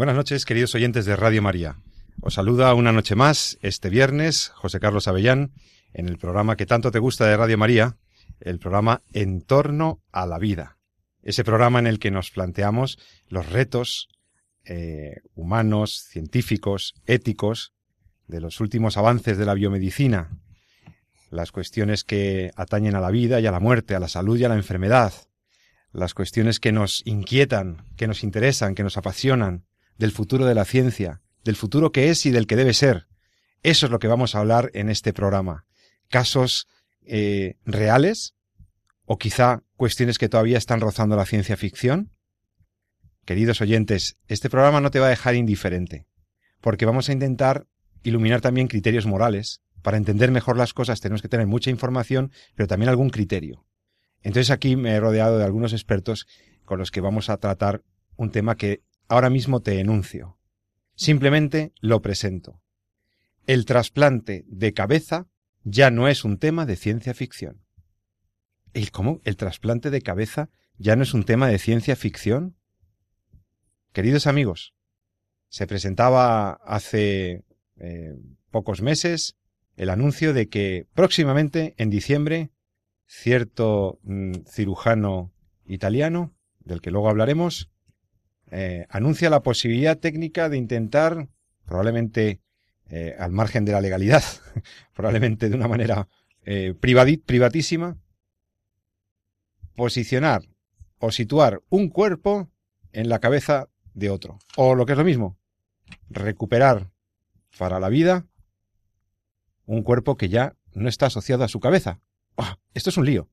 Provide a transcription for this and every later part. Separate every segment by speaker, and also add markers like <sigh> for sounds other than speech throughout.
Speaker 1: Buenas noches, queridos oyentes de Radio María. Os saluda una noche más, este viernes, José Carlos Avellán, en el programa que tanto te gusta de Radio María, el programa En torno a la vida. Ese programa en el que nos planteamos los retos eh, humanos, científicos, éticos, de los últimos avances de la biomedicina, las cuestiones que atañen a la vida y a la muerte, a la salud y a la enfermedad, las cuestiones que nos inquietan, que nos interesan, que nos apasionan, del futuro de la ciencia, del futuro que es y del que debe ser. Eso es lo que vamos a hablar en este programa. Casos eh, reales o quizá cuestiones que todavía están rozando la ciencia ficción. Queridos oyentes, este programa no te va a dejar indiferente, porque vamos a intentar iluminar también criterios morales. Para entender mejor las cosas tenemos que tener mucha información, pero también algún criterio. Entonces aquí me he rodeado de algunos expertos con los que vamos a tratar un tema que ahora mismo te enuncio. Simplemente lo presento. El trasplante de cabeza ya no es un tema de ciencia ficción. ¿El cómo? ¿El trasplante de cabeza ya no es un tema de ciencia ficción? Queridos amigos, se presentaba hace eh, pocos meses el anuncio de que próximamente, en diciembre, cierto mm, cirujano italiano, del que luego hablaremos, eh, anuncia la posibilidad técnica de intentar, probablemente eh, al margen de la legalidad, <laughs> probablemente de una manera eh, privatísima, posicionar o situar un cuerpo en la cabeza de otro. O lo que es lo mismo, recuperar para la vida un cuerpo que ya no está asociado a su cabeza. Esto es un lío.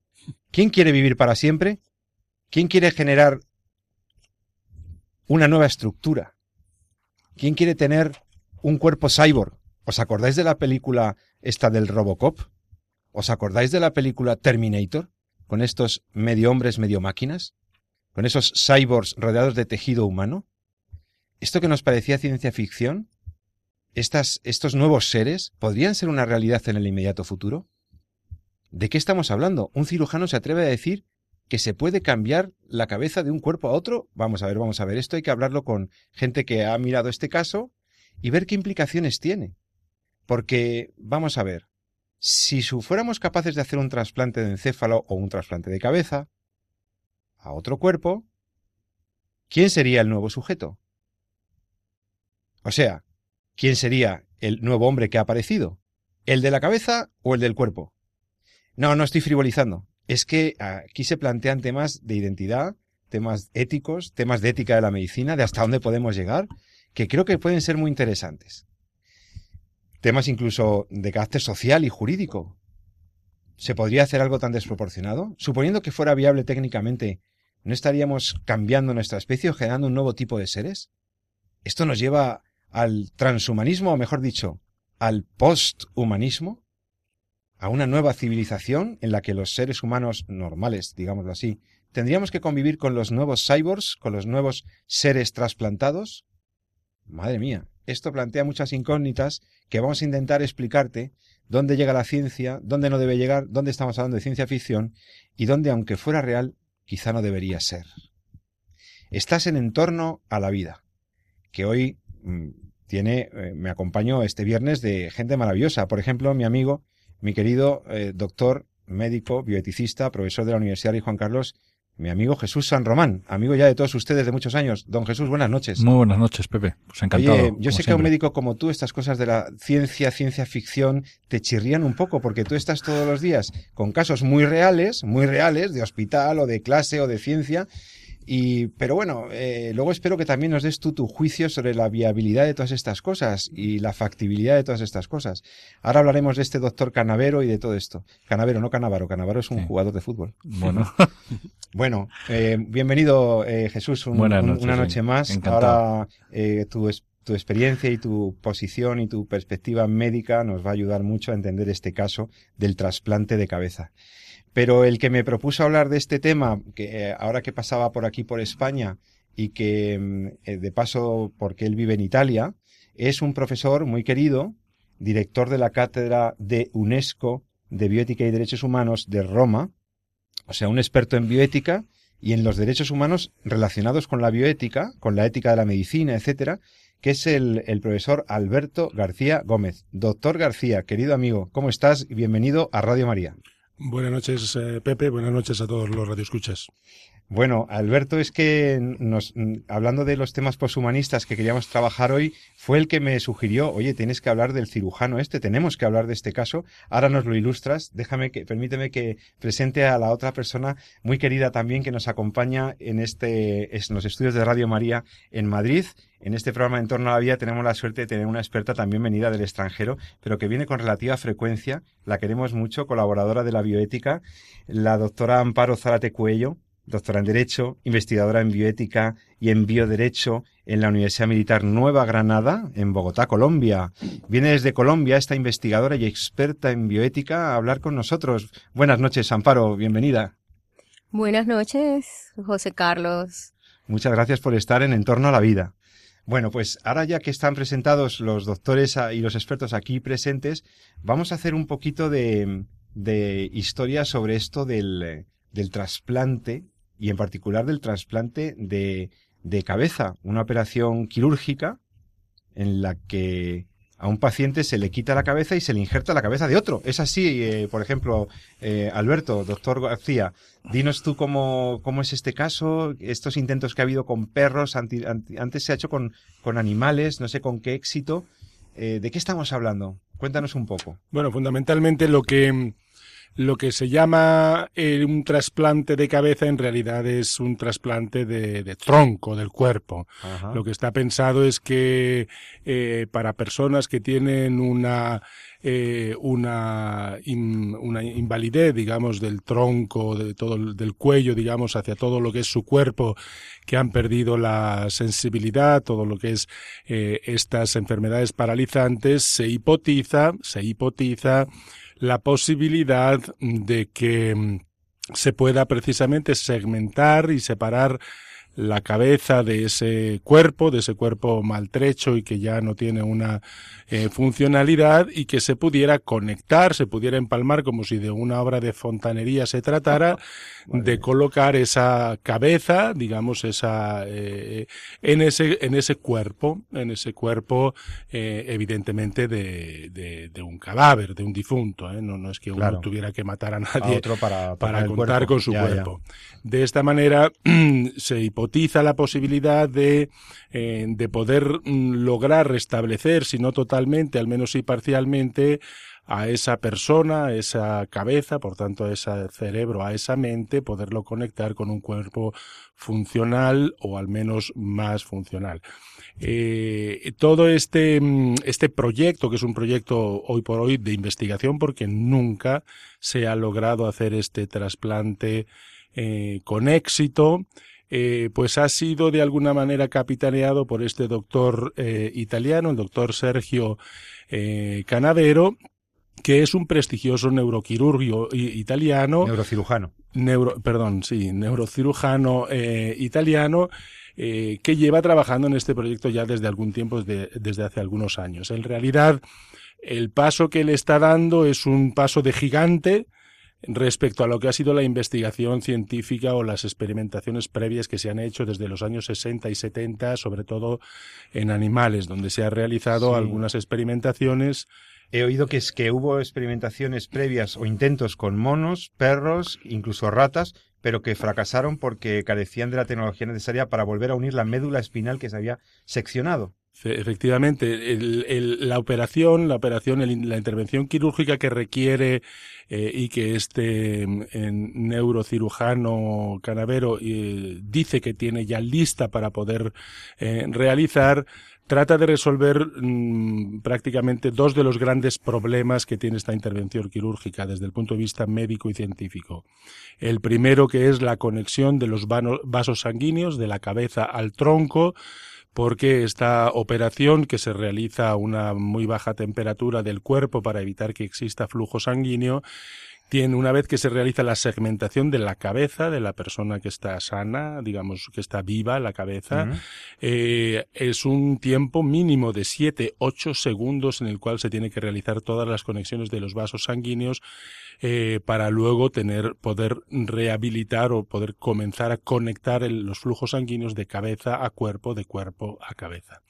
Speaker 1: ¿Quién quiere vivir para siempre? ¿Quién quiere generar una nueva estructura. ¿Quién quiere tener un cuerpo cyborg? ¿Os acordáis de la película esta del Robocop? ¿Os acordáis de la película Terminator? Con estos medio hombres, medio máquinas? ¿Con esos cyborgs rodeados de tejido humano? ¿Esto que nos parecía ciencia ficción? ¿Estas, ¿Estos nuevos seres podrían ser una realidad en el inmediato futuro? ¿De qué estamos hablando? Un cirujano se atreve a decir que se puede cambiar la cabeza de un cuerpo a otro. Vamos a ver, vamos a ver. Esto hay que hablarlo con gente que ha mirado este caso y ver qué implicaciones tiene. Porque, vamos a ver, si fuéramos capaces de hacer un trasplante de encéfalo o un trasplante de cabeza a otro cuerpo, ¿quién sería el nuevo sujeto? O sea, ¿quién sería el nuevo hombre que ha aparecido? ¿El de la cabeza o el del cuerpo? No, no estoy frivolizando es que aquí se plantean temas de identidad, temas éticos, temas de ética de la medicina, de hasta dónde podemos llegar, que creo que pueden ser muy interesantes. Temas incluso de carácter social y jurídico. ¿Se podría hacer algo tan desproporcionado? Suponiendo que fuera viable técnicamente, ¿no estaríamos cambiando nuestra especie o generando un nuevo tipo de seres? Esto nos lleva al transhumanismo, o mejor dicho, al posthumanismo a una nueva civilización en la que los seres humanos normales, digámoslo así, tendríamos que convivir con los nuevos cyborgs, con los nuevos seres trasplantados? Madre mía, esto plantea muchas incógnitas que vamos a intentar explicarte dónde llega la ciencia, dónde no debe llegar, dónde estamos hablando de ciencia ficción y dónde, aunque fuera real, quizá no debería ser. Estás en entorno a la vida, que hoy mm, tiene, eh, me acompaño este viernes de gente maravillosa. Por ejemplo, mi amigo mi querido eh, doctor, médico, bioeticista, profesor de la Universidad de Juan Carlos, mi amigo Jesús San Román, amigo ya de todos ustedes de muchos años. Don Jesús, buenas noches.
Speaker 2: Muy buenas noches, Pepe. Pues encantado.
Speaker 1: yo sé que a un médico como tú, estas cosas de la ciencia, ciencia ficción, te chirrían un poco, porque tú estás todos los días con casos muy reales, muy reales, de hospital o de clase o de ciencia, Y, pero bueno, eh, luego espero que también nos des tú tu juicio sobre la viabilidad de todas estas cosas y la factibilidad de todas estas cosas. Ahora hablaremos de este doctor Canavero y de todo esto. Canavero, no Canavaro. Canavaro es un jugador de fútbol.
Speaker 2: Bueno. <laughs>
Speaker 1: bueno, eh, bienvenido eh, Jesús, una noche más. Ahora tu, tu experiencia y tu posición y tu perspectiva médica nos va a ayudar mucho a entender este caso del trasplante de cabeza. Pero el que me propuso hablar de este tema, que eh, ahora que pasaba por aquí por España y que mm, eh, de paso porque él vive en Italia, es un profesor muy querido, director de la cátedra de UNESCO de Bioética y Derechos Humanos de Roma, o sea, un experto en bioética y en los derechos humanos relacionados con la bioética, con la ética de la medicina, etcétera, que es el, el, profesor Alberto García Gómez. Doctor García, querido amigo, ¿cómo estás? Bienvenido a Radio María.
Speaker 3: Buenas noches, eh, Pepe. Buenas noches a todos los radioescuchas.
Speaker 1: Bueno, Alberto, es que nos, hablando de los temas poshumanistas que queríamos trabajar hoy, fue el que me sugirió, oye, tienes que hablar del cirujano este, tenemos que hablar de este caso. Ahora nos lo ilustras. Déjame que, permíteme que presente a la otra persona muy querida también que nos acompaña en este, en los estudios de Radio María en Madrid. En este programa En torno a la vida tenemos la suerte de tener una experta también venida del extranjero, pero que viene con relativa frecuencia. La queremos mucho, colaboradora de la bioética, la doctora Amparo Zárate Cuello doctora en Derecho, investigadora en Bioética y en Bioderecho en la Universidad Militar Nueva Granada, en Bogotá, Colombia. Viene desde Colombia esta investigadora y experta en bioética a hablar con nosotros. Buenas noches, Amparo, bienvenida.
Speaker 4: Buenas noches, José Carlos.
Speaker 1: Muchas gracias por estar en Entorno a la Vida. Bueno, pues ahora ya que están presentados los doctores y los expertos aquí presentes, vamos a hacer un poquito de, de historia sobre esto del, del trasplante y en particular del trasplante de, de cabeza, una operación quirúrgica en la que a un paciente se le quita la cabeza y se le injerta la cabeza de otro. Es así, eh, por ejemplo, eh, Alberto, doctor García, dinos tú cómo, cómo es este caso, estos intentos que ha habido con perros, antes se ha hecho con, con animales, no sé con qué éxito. Eh, ¿De qué estamos hablando? Cuéntanos un poco.
Speaker 3: Bueno, fundamentalmente lo que lo que se llama eh, un trasplante de cabeza en realidad es un trasplante de, tronco del cuerpo. Lo que está pensado es que eh, para personas que tienen una eh, una, una invalidez, digamos, del tronco, de todo del cuello, digamos, hacia todo lo que es su cuerpo, que han perdido la sensibilidad, todo lo que es estas enfermedades paralizantes, se hipotiza, se hipotiza la posibilidad de que mm, se pueda precisamente segmentar y separar la cabeza de ese cuerpo, de ese cuerpo maltrecho y que ya no tiene una eh, funcionalidad y que se pudiera conectar, se pudiera empalmar como si de una obra de fontanería se tratara, <laughs> de colocar esa cabeza, digamos, esa, eh, en ese, en ese cuerpo, en ese cuerpo, eh, evidentemente de, de, de, un cadáver, de un difunto, no, no es que uno tuviera que matar a nadie
Speaker 1: para,
Speaker 3: para, contar con su cuerpo. De esta manera <clears throat> se hipotiza la posibilidad de, eh, de poder mm, lograr restablecer, si no totalmente, al menos sí parcialmente, a esa persona, a esa cabeza, por tanto a ese cerebro, a esa mente, poderlo conectar con un cuerpo funcional o al menos más funcional. Eh, todo este, mm, este proyecto, que es un proyecto hoy por hoy de investigación, porque nunca se ha logrado hacer este trasplante eh, con éxito, eh, pues ha sido de alguna manera capitaneado por este doctor eh, italiano, el doctor Sergio eh, Canavero, que es un prestigioso neuroquirurgo italiano.
Speaker 1: Neurocirujano.
Speaker 3: Neuro, perdón, sí, neurocirujano eh, italiano. Eh, que lleva trabajando en este proyecto ya desde algún tiempo, desde, desde hace algunos años. En realidad, el paso que le está dando es un paso de gigante, respecto a lo que ha sido la investigación científica o las experimentaciones previas que se han hecho desde los años 60 y 70, sobre todo en animales, donde se han realizado algunas experimentaciones
Speaker 1: He oído que es que hubo experimentaciones previas o intentos con monos, perros, incluso ratas, pero que fracasaron porque carecían de la tecnología necesaria para volver a unir la médula espinal que se había seccionado.
Speaker 3: Efectivamente, la operación, la operación, la intervención quirúrgica que requiere eh, y que este neurocirujano canavero eh, dice que tiene ya lista para poder eh, realizar, trata de resolver mm, prácticamente dos de los grandes problemas que tiene esta intervención quirúrgica desde el punto de vista médico y científico. El primero que es la conexión de los vasos sanguíneos de la cabeza al tronco, porque esta operación que se realiza a una muy baja temperatura del cuerpo para evitar que exista flujo sanguíneo tiene una vez que se realiza la segmentación de la cabeza de la persona que está sana, digamos que está viva la cabeza, eh, es un tiempo mínimo de 7-8 segundos en el cual se tiene que realizar todas las conexiones de los vasos sanguíneos eh, para luego tener poder rehabilitar o poder comenzar a conectar los flujos sanguíneos de cabeza a cuerpo, de cuerpo a cabeza.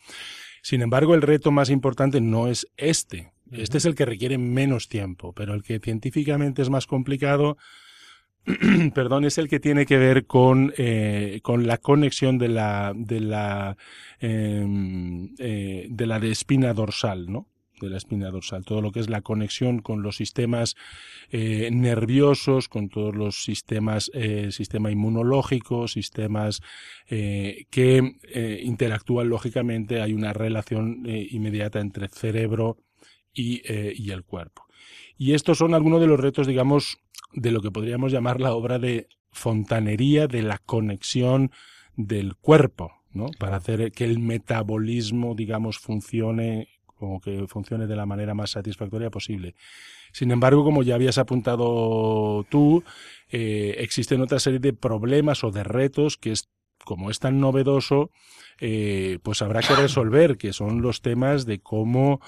Speaker 3: Sin embargo, el reto más importante no es este, este es el que requiere menos tiempo, pero el que científicamente es más complicado, <clears throat> perdón, es el que tiene que ver con, eh, con la conexión de la, de la, em, eh, de la de espina dorsal, ¿no? de la espina dorsal, todo lo que es la conexión con los sistemas eh, nerviosos, con todos los sistemas, eh, sistema inmunológico, sistemas eh, que eh, interactúan lógicamente, hay una relación eh, inmediata entre cerebro eh, y, el cuerpo. Y estos son algunos de los retos, digamos, de lo que podríamos llamar la obra de fontanería de la conexión del cuerpo, ¿no? Para hacer que el metabolismo, digamos, funcione como que funcione de la manera más satisfactoria posible. Sin embargo, como ya habías apuntado tú, eh, existen otra serie de problemas o de retos que es, como es tan novedoso, eh, pues habrá que resolver, que son los temas de cómo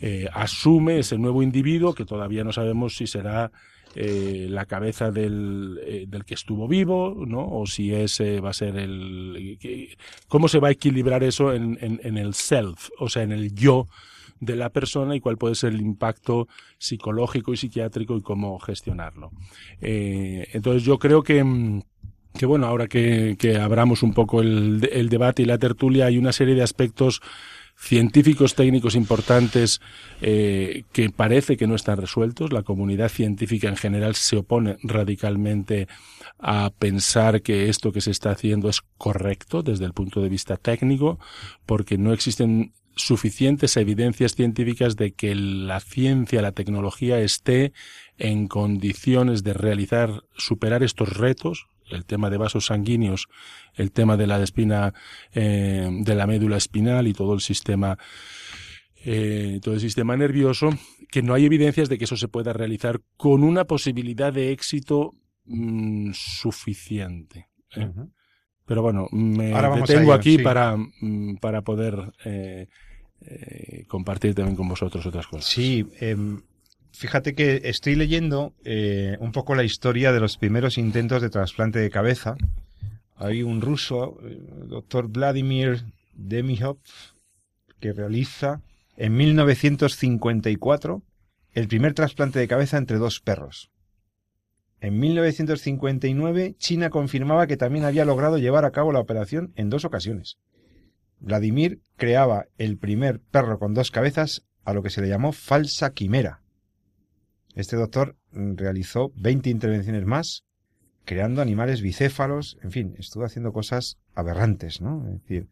Speaker 3: eh, asume ese nuevo individuo que todavía no sabemos si será eh, la cabeza del, eh, del, que estuvo vivo, ¿no? O si ese va a ser el... ¿Cómo se va a equilibrar eso en, en, en, el self, o sea, en el yo de la persona y cuál puede ser el impacto psicológico y psiquiátrico y cómo gestionarlo? Eh, entonces yo creo que que bueno, ahora que, que abramos un poco el, el debate y la tertulia, hay una serie de aspectos científicos técnicos importantes eh, que parece que no están resueltos. La comunidad científica en general se opone radicalmente a pensar que esto que se está haciendo es correcto desde el punto de vista técnico, porque no existen suficientes evidencias científicas de que la ciencia, la tecnología esté en condiciones de realizar, superar estos retos, el tema de vasos sanguíneos, el tema de la espina, eh, de la médula espinal y todo el sistema, eh, todo el sistema nervioso, que no hay evidencias de que eso se pueda realizar con una posibilidad de éxito mm, suficiente. ¿eh? Pero bueno, me detengo aquí para, mm, para poder eh, compartir también con vosotros otras cosas.
Speaker 1: Sí, em, fíjate que estoy leyendo eh, un poco la historia de los primeros intentos de trasplante de cabeza. Hay un ruso, eh, doctor Vladimir Demihov, que realiza en 1954 el primer trasplante de cabeza entre dos perros. En 1959, China confirmaba que también había logrado llevar a cabo la operación en dos ocasiones. Vladimir creaba el primer perro con dos cabezas a lo que se le llamó falsa quimera, este doctor realizó 20 intervenciones más, creando animales bicéfalos, en fin, estuvo haciendo cosas aberrantes, ¿no? Es decir,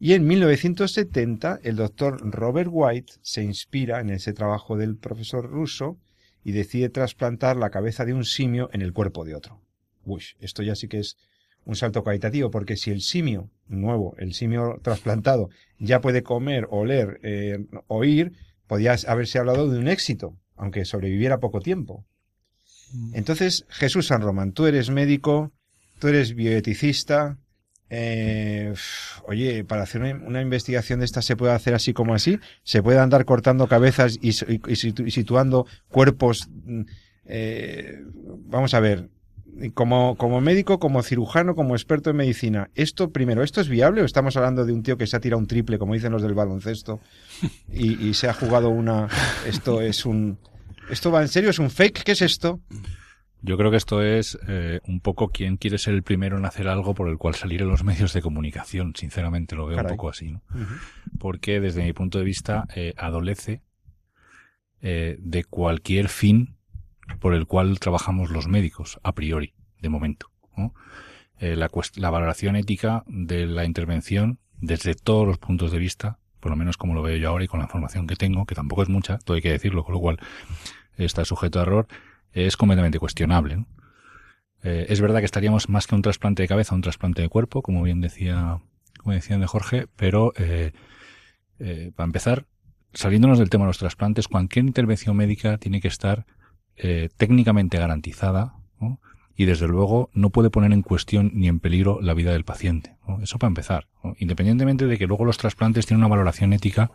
Speaker 1: y en 1970 el doctor Robert White se inspira en ese trabajo del profesor ruso y decide trasplantar la cabeza de un simio en el cuerpo de otro. Uy, esto ya sí que es un salto cualitativo, porque si el simio nuevo, el simio trasplantado, ya puede comer, oler, eh, oír, podía haberse hablado de un éxito aunque sobreviviera poco tiempo. Mm. Entonces, Jesús San Román, tú eres médico, tú eres bioeticista, eh, oye, para hacer una, investigación de esta se puede hacer así como así, se puede andar cortando cabezas y, situando cuerpos. Mm, eh, vamos a ver, como, como médico, como cirujano, como experto en medicina, esto primero, ¿esto es viable o estamos hablando de un tío que se ha tirado un triple, como dicen los del baloncesto, y, y se ha jugado una... Esto es un... ¿Esto va en serio? ¿Es un fake? ¿Qué es esto?
Speaker 2: Yo creo que esto es eh, un poco quien quiere ser el primero en hacer algo por el cual salir en los medios de comunicación. Sinceramente lo veo un poco así, ¿no? Porque desde mi punto de vista eh, adolece eh, de cualquier fin por el cual trabajamos los médicos, a priori, de momento. Eh, la, valoración ética de la intervención desde todos los puntos de vista, por lo menos como lo veo yo ahora y con la información que tengo, que tampoco es mucha, todo hay que decirlo, con lo cual está sujeto a error, es completamente cuestionable. Eh, es verdad que estaríamos más que un trasplante de cabeza, un trasplante de cuerpo, como bien decía, como decían de Jorge, pero eh, eh, para empezar, saliéndonos del tema de los trasplantes, cualquier intervención médica tiene que estar técnicamente garantizada y desde luego no puede poner en cuestión ni en peligro la vida del paciente. Eso para empezar. Independientemente de que luego los trasplantes tienen una valoración ética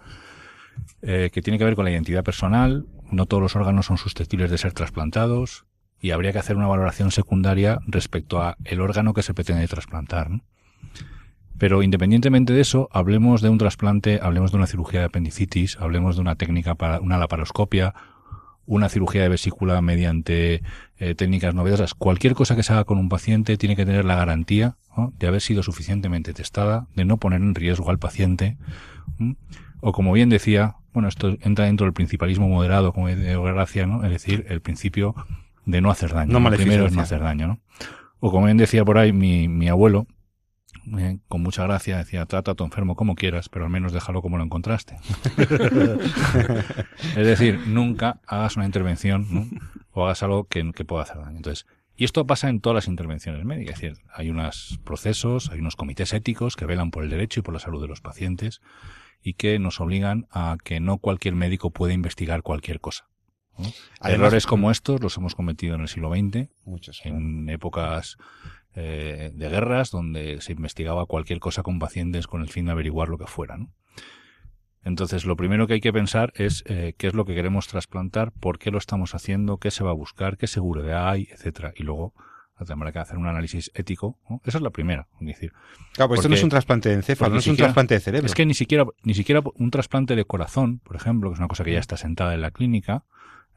Speaker 2: que tiene que ver con la identidad personal, no todos los órganos son susceptibles de ser trasplantados y habría que hacer una valoración secundaria respecto a el órgano que se pretende trasplantar. Pero independientemente de eso, hablemos de un trasplante, hablemos de una cirugía de apendicitis, hablemos de una técnica para una laparoscopia, una cirugía de vesícula mediante eh, técnicas novedosas. Cualquier cosa que se haga con un paciente tiene que tener la garantía de haber sido suficientemente testada, de no poner en riesgo al paciente. O como bien decía, bueno, esto entra dentro del principalismo moderado, como de Gracia, ¿no? Es decir, el principio de no hacer daño.
Speaker 1: No
Speaker 2: Lo primero es no hacer daño, ¿no? O como bien decía por ahí mi, mi abuelo, eh, con mucha gracia decía, trata a tu enfermo como quieras, pero al menos déjalo como lo encontraste. <laughs> es decir, nunca hagas una intervención ¿no? o hagas algo que, que pueda hacer daño. Entonces, y esto pasa en todas las intervenciones médicas. Es decir, hay unos procesos, hay unos comités éticos que velan por el derecho y por la salud de los pacientes y que nos obligan a que no cualquier médico puede investigar cualquier cosa. Errores como estos los hemos cometido en el siglo XX,
Speaker 1: muchos,
Speaker 2: en épocas eh, de guerras donde se investigaba cualquier cosa con pacientes con el fin de averiguar lo que fuera. Entonces, lo primero que hay que pensar es eh, qué es lo que queremos trasplantar, por qué lo estamos haciendo, qué se va a buscar, qué seguridad hay, etcétera, y luego tendrá que hacer un análisis ético. Esa es la primera. decir,
Speaker 1: claro, pues esto no es un trasplante de encéfalo, no es un trasplante de cerebro.
Speaker 2: Es que ni siquiera, ni siquiera un trasplante de corazón, por ejemplo, que es una cosa que ya está sentada en la clínica,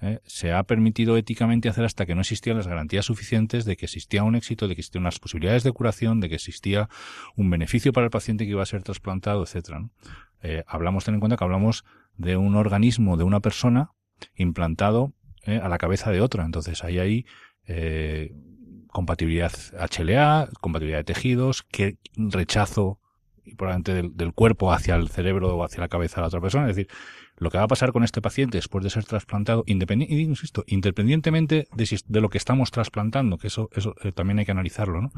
Speaker 2: ¿eh? se ha permitido éticamente hacer hasta que no existían las garantías suficientes de que existía un éxito, de que existían unas posibilidades de curación, de que existía un beneficio para el paciente que iba a ser trasplantado, etcétera. Eh, hablamos, ten en cuenta que hablamos de un organismo de una persona implantado ¿eh? a la cabeza de otra. Entonces ahí hay compatibilidad HLA, compatibilidad de tejidos, que rechazo probablemente del, del, cuerpo hacia el cerebro o hacia la cabeza de la otra persona. Es decir, lo que va a pasar con este paciente después de ser trasplantado, independientemente, independientemente de, de, lo que estamos trasplantando, que eso, eso eh, también hay que analizarlo, ¿no?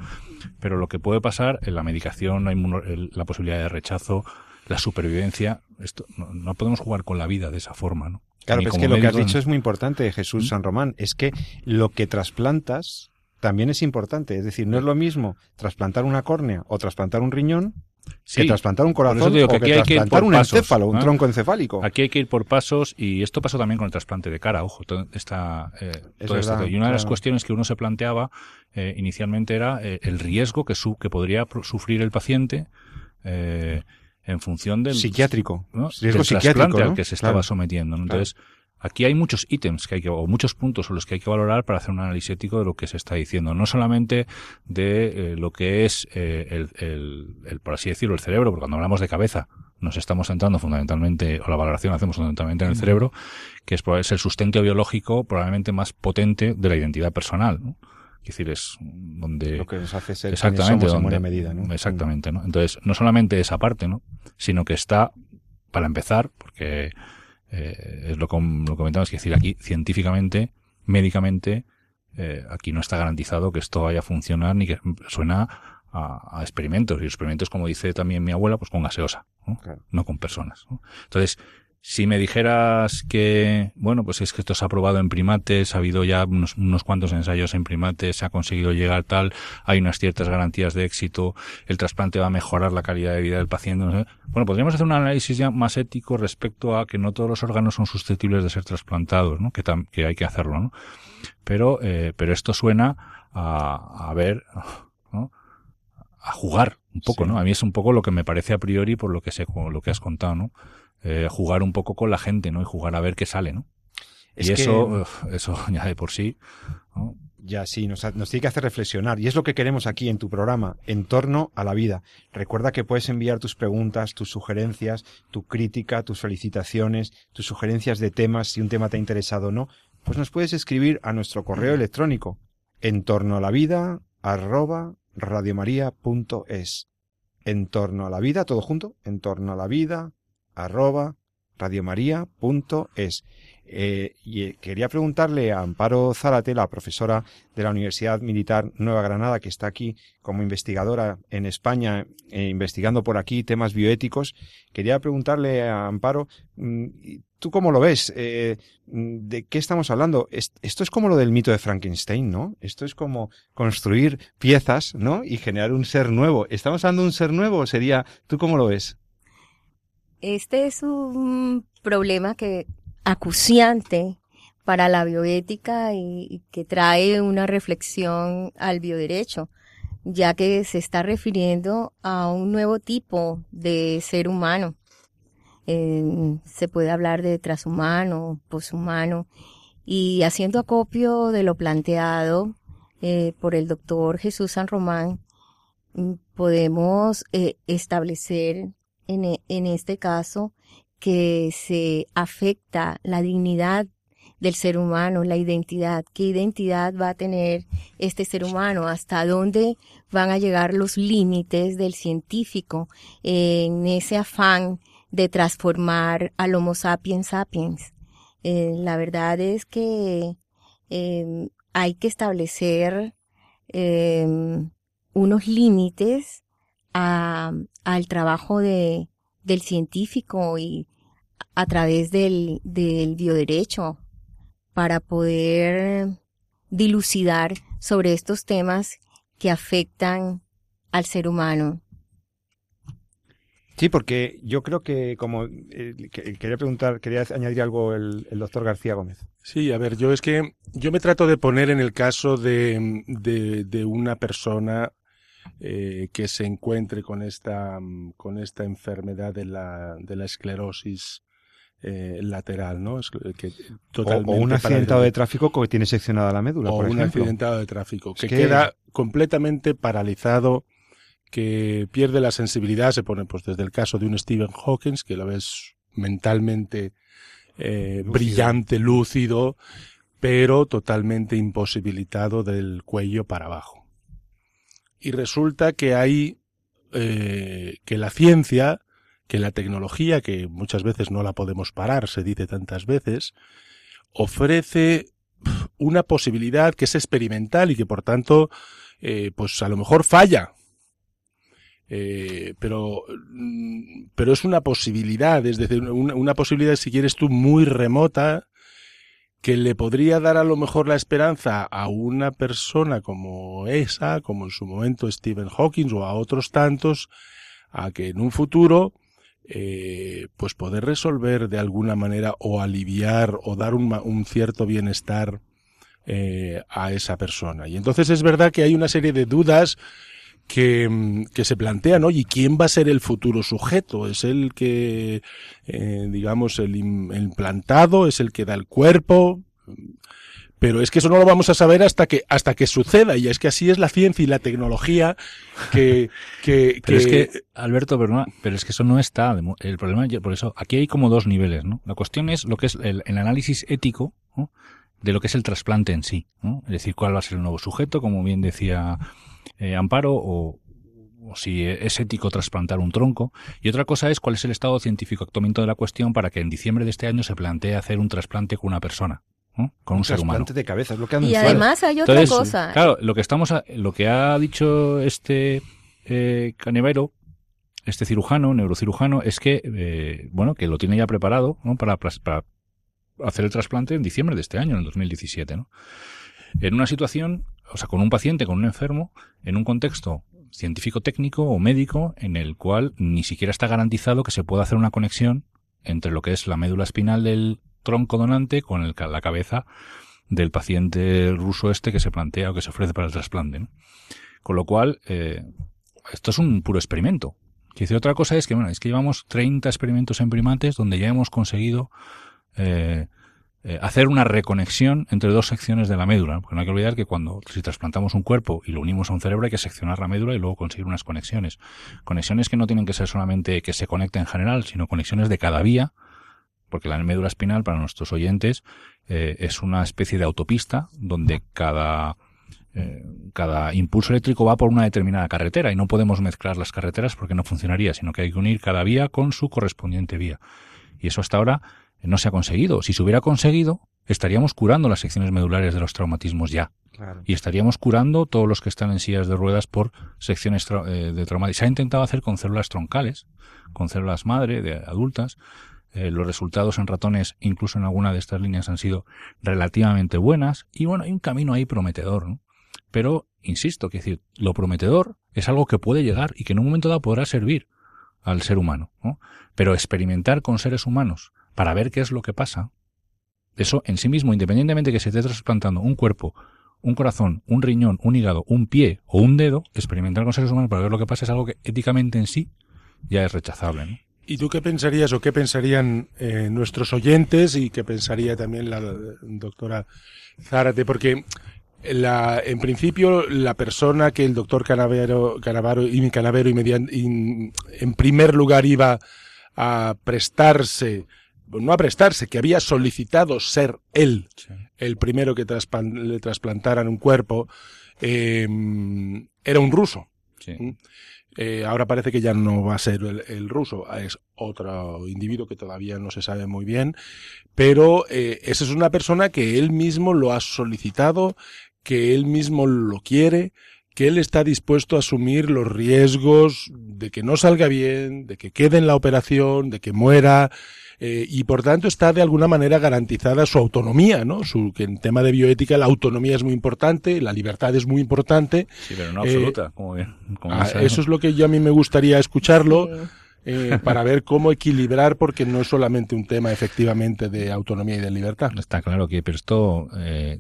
Speaker 2: Pero lo que puede pasar en la medicación, la, la posibilidad de rechazo, la supervivencia, esto, no, no, podemos jugar con la vida de esa forma, ¿no?
Speaker 1: Claro, pero es que lo que has dicho es muy importante, Jesús ¿Mm? San Román, es que lo que trasplantas también es importante. Es decir, no es lo mismo trasplantar una córnea o trasplantar un riñón que trasplantar un corazón
Speaker 2: digo que
Speaker 1: o que trasplantar un
Speaker 2: pasos,
Speaker 1: encéfalo, un tronco encefálico.
Speaker 2: Aquí hay que ir por pasos y esto pasó también con el trasplante de cara, ojo, todo esta, eh, todo
Speaker 1: verdad,
Speaker 2: esto. Y una de las cuestiones que uno se planteaba eh, inicialmente era eh, el riesgo que, su, que podría sufrir el paciente eh, en función del
Speaker 1: psiquiátrico,
Speaker 2: ¿no?
Speaker 1: riesgo
Speaker 2: del
Speaker 1: psiquiátrico
Speaker 2: al que se estaba
Speaker 1: Claro.
Speaker 2: sometiendo. ¿no? Entonces, Aquí hay muchos ítems que hay que, o muchos puntos sobre los que hay que valorar para hacer un análisis ético de lo que se está diciendo. No solamente de eh, lo que es eh, el, el, el, por así decirlo, el cerebro, porque cuando hablamos de cabeza nos estamos centrando fundamentalmente, o la valoración la hacemos fundamentalmente en el cerebro, que es, es el sustento biológico probablemente más potente de la identidad personal. ¿no? Es decir, es donde...
Speaker 1: Lo que nos hace ser
Speaker 2: exactamente,
Speaker 1: somos en
Speaker 2: donde,
Speaker 1: buena medida, ¿no?
Speaker 2: Exactamente, ¿no? Entonces, no solamente esa parte, ¿no? Sino que está, para empezar, porque eh, es lo, com lo comentamos, es decir, aquí científicamente, médicamente, eh, aquí no está garantizado que esto vaya a funcionar ni que suena a, a experimentos. Y experimentos, como dice también mi abuela, pues con gaseosa, ¿no?
Speaker 1: Claro.
Speaker 2: no con personas. ¿no? Entonces, si me dijeras que, bueno, pues es que esto se ha probado en primates, ha habido ya unos, unos, cuantos ensayos en primates, se ha conseguido llegar tal, hay unas ciertas garantías de éxito, el trasplante va a mejorar la calidad de vida del paciente. No sé. Bueno, podríamos hacer un análisis ya más ético respecto a que no todos los órganos son susceptibles de ser trasplantados, ¿no? Que, tam, que hay que hacerlo, ¿no? Pero, eh, pero esto suena a, a ver, ¿no? A jugar un poco, sí. ¿no? A mí es un poco lo que me parece a priori por lo que sé, lo que has contado, ¿no? Eh, jugar un poco con la gente, ¿no? Y jugar a ver qué sale, ¿no? Es y eso, que... eso <laughs> ya de por sí, ¿no?
Speaker 1: Ya sí, nos, nos, tiene que hacer reflexionar. Y es lo que queremos aquí en tu programa, en torno a la vida. Recuerda que puedes enviar tus preguntas, tus sugerencias, tu crítica, tus felicitaciones, tus sugerencias de temas, si un tema te ha interesado o no, pues nos puedes escribir a nuestro correo electrónico, en torno a la vida, arroba radiomaria.es. En torno a la vida, todo junto, en torno a la vida, arroba radiomaria.es. Eh, y eh, quería preguntarle a Amparo Zárate, la profesora de la Universidad Militar Nueva Granada, que está aquí como investigadora en España, eh, investigando por aquí temas bioéticos. Quería preguntarle a Amparo, mm, ¿tú cómo lo ves? Mm, ¿De qué estamos hablando? Esto es como lo del mito de Frankenstein, ¿no? Esto es como construir piezas, ¿no? Y generar un ser nuevo. ¿Estamos hablando de un ser nuevo? Sería, ¿tú cómo lo ves?
Speaker 4: Este es un problema que acuciante para la bioética y, que trae una reflexión al bioderecho, ya que se está refiriendo a un nuevo tipo de ser humano. se puede hablar de transhumano, poshumano, y haciendo acopio de lo planteado eh, por el doctor Jesús San Román, mm, podemos eh, establecer en, en este caso que se afecta la dignidad del ser humano, la identidad, qué identidad va a tener este ser humano, hasta dónde van a llegar los límites del científico en ese afán de transformar al Homo sapiens sapiens. Eh, la verdad es que em, hay que establecer em, unos límites al trabajo de, del científico y a través del, del bioderecho para poder dilucidar sobre estos temas que afectan al ser humano.
Speaker 1: Sí, porque yo creo que como eh, quería preguntar, quería añadir algo el, doctor García Gómez.
Speaker 3: Sí, a ver, yo es que yo me trato de poner en el caso de, de una persona eh, que se encuentre con esta, con esta enfermedad de la, de la esclerosis eh, lateral, ¿no? Es
Speaker 1: que totalmente o, un accidentado de tráfico que tiene seccionada la médula,
Speaker 3: o un accidentado de tráfico que, queda completamente paralizado, que pierde la sensibilidad, se pone pues desde el caso de un Stephen Hawking, que lo ves mentalmente eh, brillante, lúcido, pero totalmente imposibilitado del cuello para abajo y resulta que hay eh, que la ciencia, que la tecnología, que muchas veces no la podemos parar, se dice tantas veces, ofrece una posibilidad que es experimental y que por tanto, eh, pues a lo mejor falla. Eh, pero, mm, pero es una posibilidad, es decir, una, una posibilidad, si quieres tú, muy remota, que le podría dar a lo mejor la esperanza a una persona como esa, como en su momento Stephen Hawking o a otros tantos, a que en un futuro eh, pues poder resolver de alguna manera o aliviar o dar un, cierto bienestar eh, a esa persona. Y entonces es verdad que hay una serie de dudas que, que, se plantean, oye, ¿quién va a ser el futuro sujeto? ¿Es el que, eh, digamos, el implantado? ¿Es el que da el cuerpo? Pero es que eso no lo vamos a saber hasta que, hasta que suceda. Y es que así es la ciencia y la tecnología que, <laughs> que,
Speaker 2: pero es que, Alberto, pero, pero es que eso no está. El problema, por eso, aquí hay como dos niveles, ¿no? La cuestión es lo que es el, el análisis ético, de lo que es el trasplante en sí, ¿no? Es decir, cuál va a ser el nuevo sujeto, como bien decía eh, amparo o, si es ético trasplantar un tronco. Y otra cosa es cuál es el estado científico actualmente de la cuestión para que en diciembre de este año se plantee hacer un trasplante con una persona. con un, ser humano.
Speaker 1: de cabeza, lo que
Speaker 4: Y además hay otra cosa.
Speaker 2: Claro, lo que estamos, lo que ha dicho este eh, canevero, este cirujano, neurocirujano, es que, eh, bueno, que lo tiene ya preparado, Para, para hacer el trasplante en diciembre de este año, en el 2017, ¿no? En una situación o sea, con un paciente, con un enfermo, en un contexto científico técnico o médico en el cual ni siquiera está garantizado que se pueda hacer una conexión entre lo que es la médula espinal del tronco donante con la cabeza del paciente ruso este que se plantea o que se ofrece para el trasplante. Con lo cual, eh, esto es un puro experimento. Que otra cosa es que, bueno, es que llevamos 30 experimentos en primates donde ya hemos conseguido eh, eh, hacer una reconexión entre dos secciones de la médula, porque no hay que olvidar que cuando si trasplantamos un cuerpo y lo unimos a un cerebro hay que seccionar la médula y luego conseguir unas conexiones. Conexiones que no tienen que ser solamente que se conecten en general, sino conexiones de cada vía, porque la médula espinal para nuestros oyentes eh, es una especie de autopista donde cada eh, cada impulso eléctrico va por una determinada carretera y no podemos mezclar las carreteras porque no funcionaría, sino que hay que unir cada vía con su correspondiente vía. Y eso hasta ahora no se ha conseguido. Si se hubiera conseguido, estaríamos curando las secciones medulares de los traumatismos ya. Y estaríamos curando todos los que están en sillas de ruedas por secciones eh, de traumatismo. Se ha intentado hacer con células troncales, con células madre de adultas. Eh, los resultados en ratones, incluso en alguna de estas líneas, han sido relativamente buenas. Y bueno, hay un camino ahí prometedor. ¿no? Pero, insisto, que decir, lo prometedor es algo que puede llegar y que en un momento dado podrá servir al ser humano. ¿no? Pero experimentar con seres humanos para ver qué es lo que pasa, eso en sí mismo, independientemente de que se esté trasplantando un cuerpo, un corazón, un riñón, un hígado, un pie o un dedo, experimentar con seres humanos para ver lo que pasa es algo que éticamente en sí ya es rechazable.
Speaker 3: ¿Y tú qué pensarías o qué pensarían eh, nuestros oyentes y qué pensaría también la doctora Zárate? Porque la, en principio, la persona que el doctor Canavero, Canavaro y Canavero y, en primer lugar iba a prestarse no a prestarse, que había solicitado ser él el primero que le trasplantaran un cuerpo, em, era un ruso. ¿Mm? Eh, ahora parece que ya no va a ser el, ruso, es otro individuo que todavía no se sabe muy bien, pero eh, esa es una persona que él mismo lo ha solicitado, que él mismo lo quiere, que él está dispuesto a asumir los riesgos de que no salga bien, de que quede en la operación, de que muera, eh, y por tanto está de alguna manera garantizada su autonomía, ¿no? Su, que en tema de bioética la autonomía es muy importante, la libertad es muy importante.
Speaker 2: Sí, pero no absoluta, eh, como bien.
Speaker 3: Ah, eso es lo que yo a mí me gustaría escucharlo. Eh, para ver cómo equilibrar, porque no es solamente un tema efectivamente de autonomía y de libertad.
Speaker 2: Está claro que, pero esto eh,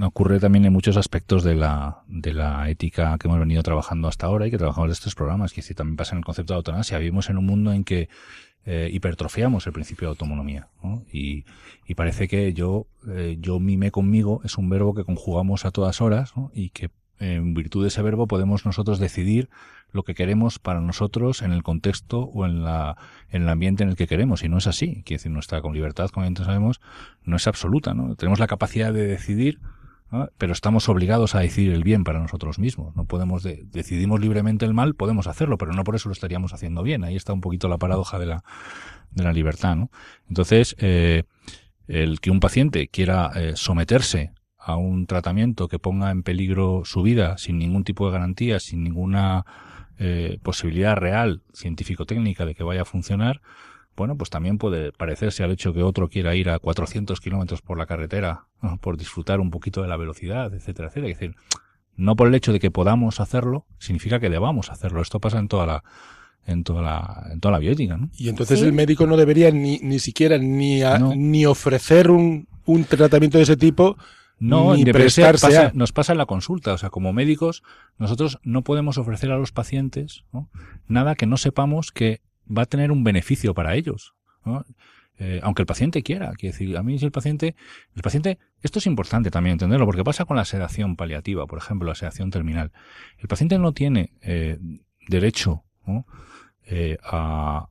Speaker 2: ocurre también en muchos aspectos de la, de la ética que hemos venido trabajando hasta ahora y que trabajamos en estos programas, que también pasa en el concepto de autonomía. Vivimos en un mundo en que eh, hipertrofiamos el principio de autonomía. Y, y, parece que yo, eh, yo mime conmigo es un verbo que conjugamos a todas horas y que en virtud de ese verbo podemos nosotros decidir lo que queremos para nosotros en el contexto o en, la, en el ambiente en el que queremos. Y no es así. Quiere decir, nuestra con libertad, como ya sabemos, no es absoluta. ¿no? Tenemos la capacidad de decidir pero estamos obligados a decidir el bien para nosotros mismos. No podemos decidimos libremente el mal, podemos hacerlo, pero no por eso lo estaríamos haciendo bien. Ahí está un poquito la paradoja de la, de la libertad, ¿no? Entonces, eh, el que un paciente quiera eh, someterse a un tratamiento que ponga en peligro su vida sin ningún tipo de garantía, sin ninguna eh, posibilidad real científico-técnica de que vaya a funcionar, bueno, pues también puede parecerse al hecho que otro quiera ir a 400 kilómetros por la carretera por disfrutar un poquito de la velocidad, etcétera, etcétera. Es decir, no por el hecho de que podamos hacerlo, significa que debamos hacerlo. Esto pasa en toda la, en toda la, en toda la bioética, ¿no?
Speaker 3: Y entonces el médico no debería ni, ni siquiera ni, ni ofrecer un, un tratamiento de ese tipo
Speaker 2: no, ni prestarse nos pasa en la consulta. O sea, como médicos, nosotros no podemos ofrecer a los pacientes nada que no sepamos que va a tener un beneficio para ellos. Eh, aunque el paciente quiera, quiere decir, a mí si el paciente, el paciente, esto es importante también entenderlo, porque pasa con la sedación paliativa, por ejemplo, la sedación terminal. El paciente no tiene eh, derecho eh, a,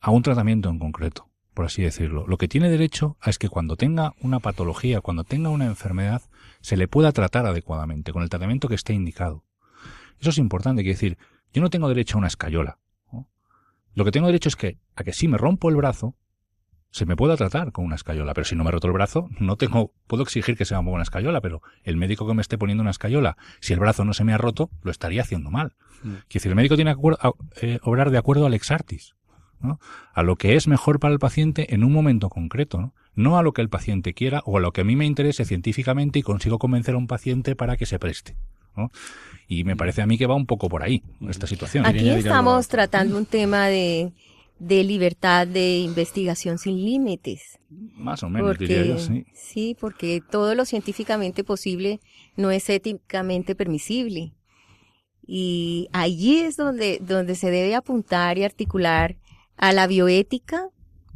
Speaker 2: a un tratamiento en concreto, por así decirlo. Lo que tiene derecho es que cuando tenga una patología, cuando tenga una enfermedad, se le pueda tratar adecuadamente, con el tratamiento que esté indicado. Eso es importante, quiere decir, yo no tengo derecho a una escayola. Lo que tengo derecho es que a que si me rompo el brazo, se me pueda tratar con una escayola, pero si no me roto el brazo, no tengo, puedo exigir que se me ponga una escayola, pero el médico que me esté poniendo una escayola, si el brazo no se me ha roto, lo estaría haciendo mal. Mm. Quiere decir, el médico tiene que eh, obrar de acuerdo al exartis, ¿no? a lo que es mejor para el paciente en un momento concreto, ¿no? no a lo que el paciente quiera o a lo que a mí me interese científicamente y consigo convencer a un paciente para que se preste. ¿No? Y me parece a mí que va un poco por ahí esta situación.
Speaker 4: Aquí estamos tratando un tema de de libertad de investigación sin límites.
Speaker 2: Más o menos, diría yo, sí.
Speaker 4: Sí, porque todo lo científicamente posible no es éticamente permisible. Y allí es donde, donde se debe apuntar y articular a la bioética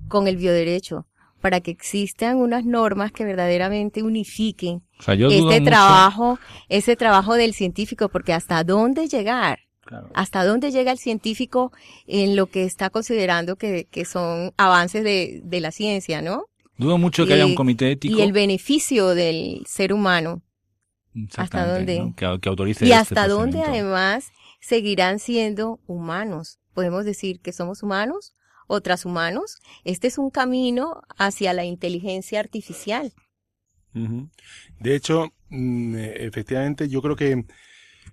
Speaker 4: con el bioderecho, para que existan unas normas que verdaderamente unifiquen este trabajo, ese trabajo del científico, porque hasta dónde llegar, hasta dónde llega el científico en lo que está considerando que, son avances de, la ciencia, ¿no?
Speaker 2: Dudo mucho que haya un comité ético.
Speaker 4: Y el beneficio del ser humano. Hasta dónde.
Speaker 2: Que, autorice
Speaker 4: y
Speaker 2: este
Speaker 4: hasta dónde además seguirán siendo humanos. Podemos decir que somos humanos o transhumanos. Este es un camino hacia la inteligencia artificial.
Speaker 3: De hecho, mm, efectivamente, yo creo que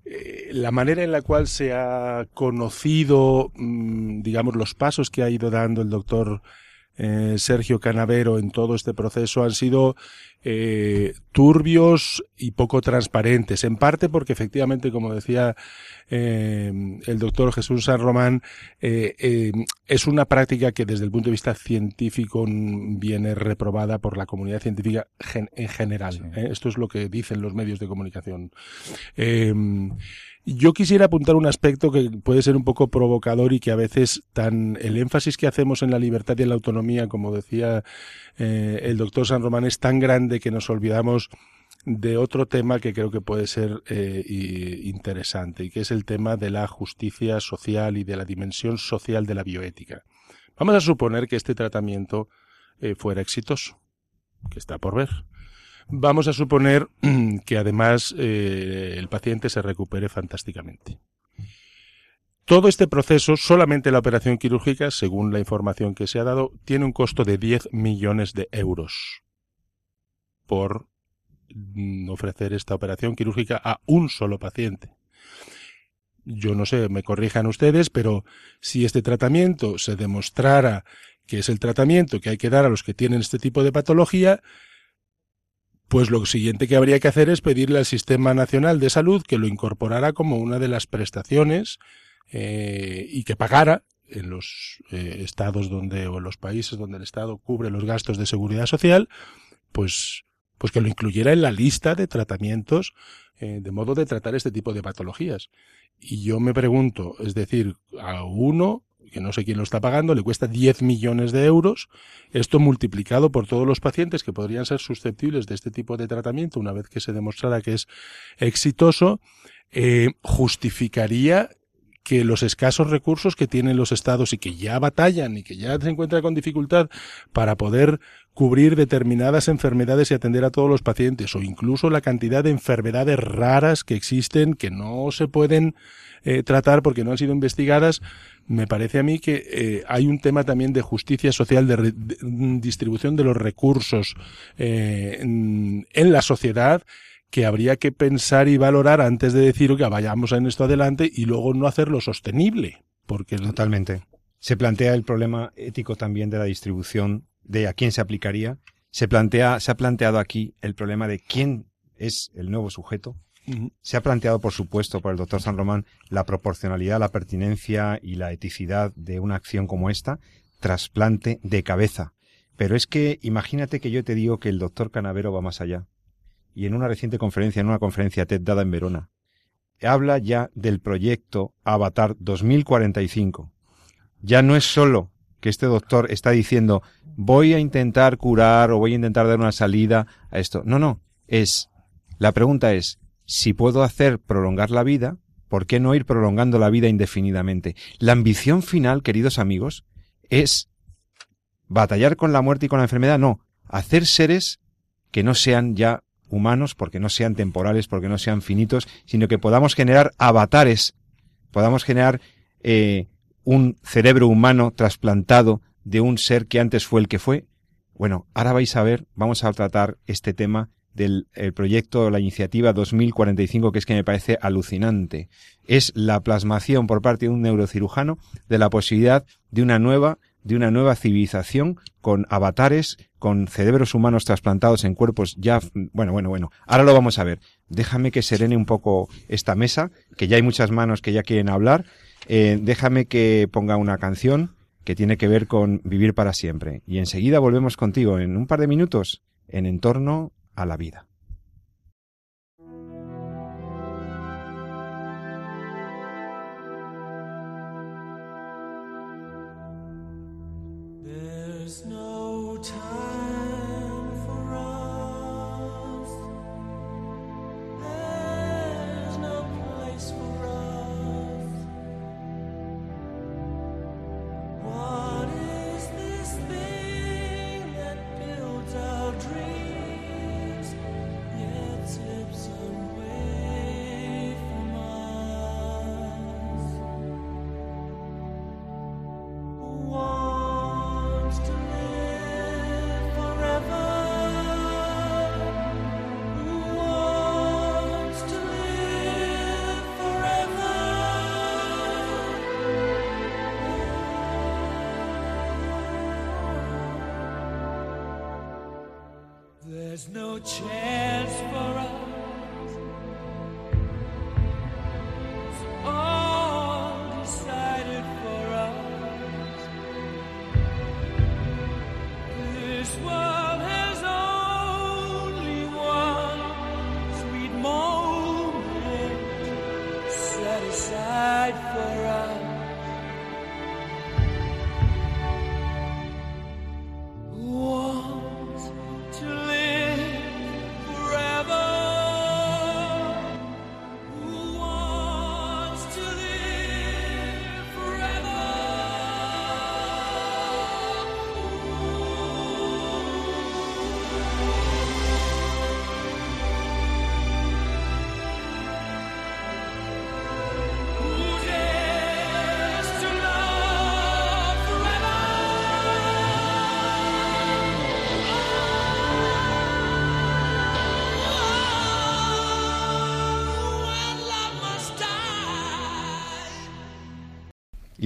Speaker 3: eh, la manera en la cual se ha conocido, mm, digamos, los pasos que ha ido dando el doctor eh, Sergio Canavero en todo este proceso han sido eh, turbios y poco transparentes, en parte porque efectivamente, como decía eh, el doctor Jesús San Román, eh, es una práctica que desde el punto de vista científico viene reprobada por la comunidad científica en general. Esto es lo que dicen los medios de comunicación. Yo quisiera apuntar un aspecto que puede ser un poco provocador y que a veces tan el énfasis que hacemos en la libertad y en la autonomía, como decía el doctor San Román, es tan grande que nos olvidamos de otro tema que creo que puede ser eh, interesante y que es el tema de la justicia social y de la dimensión social de la bioética. Vamos a suponer que este tratamiento eh, fuera exitoso, que está por ver vamos a suponer <clears throat> que además eh, el paciente se recupere fantásticamente. Todo este proceso, solamente la operación quirúrgica, según la información que se ha dado, tiene un costo de 10 millones de euros por mm, ofrecer esta operación quirúrgica a un solo paciente. Yo no sé, me corrijan ustedes, pero si este tratamiento se demostrara que es el tratamiento que hay que dar a los que tienen este tipo de patología, pues lo siguiente que habría que hacer es pedirle al Sistema Nacional de Salud que lo incorporara como una de las prestaciones eh, y que pagara en los eh, estados donde o en los países donde el Estado cubre los gastos de seguridad social, pues pues que lo incluyera en la lista de tratamientos eh, de modo de tratar este tipo de patologías. Y yo me pregunto, es decir, a uno que no sé quién lo está pagando, le cuesta 10 millones de euros. Esto multiplicado por todos los pacientes que podrían ser susceptibles de este tipo de tratamiento una vez que se demostrara que es exitoso, eh, justificaría que los escasos recursos que tienen los estados y que ya batallan y que ya se encuentran con dificultad para poder cubrir determinadas enfermedades y atender a todos los pacientes o incluso la cantidad de enfermedades raras que existen que no se pueden eh, tratar porque no han sido investigadas, me parece a mí que eh, hay un tema también de justicia social, de, distribución de los recursos eh, en, la sociedad que habría que pensar y valorar antes de decir que vayamos en esto adelante y luego no hacerlo sostenible. Porque
Speaker 1: Totalmente. Se plantea el problema ético también de la distribución, de a quién se aplicaría. Se plantea, se ha planteado aquí el problema de quién es el nuevo sujeto se ha planteado, por supuesto, por el doctor San Román la proporcionalidad, la pertinencia y la eticidad de una acción como esta, trasplante de cabeza. Pero es que imagínate que yo te digo que el doctor Canavero va más allá. Y en una reciente conferencia, en una conferencia TED dada en Verona, habla ya del proyecto Avatar 2045. Ya no es solo que este doctor está diciendo voy a intentar curar o voy a intentar dar una salida a esto. No, no. Es, la pregunta es, si puedo hacer prolongar la vida, ¿por qué no ir prolongando la vida indefinidamente? La ambición final, queridos amigos, es batallar con la muerte y con la enfermedad, no, hacer seres que no sean ya humanos, porque no sean temporales, porque no sean finitos, sino que podamos generar avatares, podamos generar eh, un cerebro humano trasplantado de un ser que antes fue el que fue. Bueno, ahora vais a ver, vamos a tratar este tema del proyecto, la iniciativa 2045, que es que me parece alucinante. Es la plasmación por parte de un neurocirujano de la posibilidad de una nueva, de una nueva civilización con avatares, con cerebros humanos trasplantados en cuerpos ya, bueno, bueno, bueno. Ahora lo vamos a ver. Déjame que serene un poco esta mesa, que ya hay muchas manos que ya quieren hablar. Eh, déjame que ponga una canción que tiene que ver con vivir para siempre. Y enseguida volvemos contigo en un par de minutos en entorno a la vida.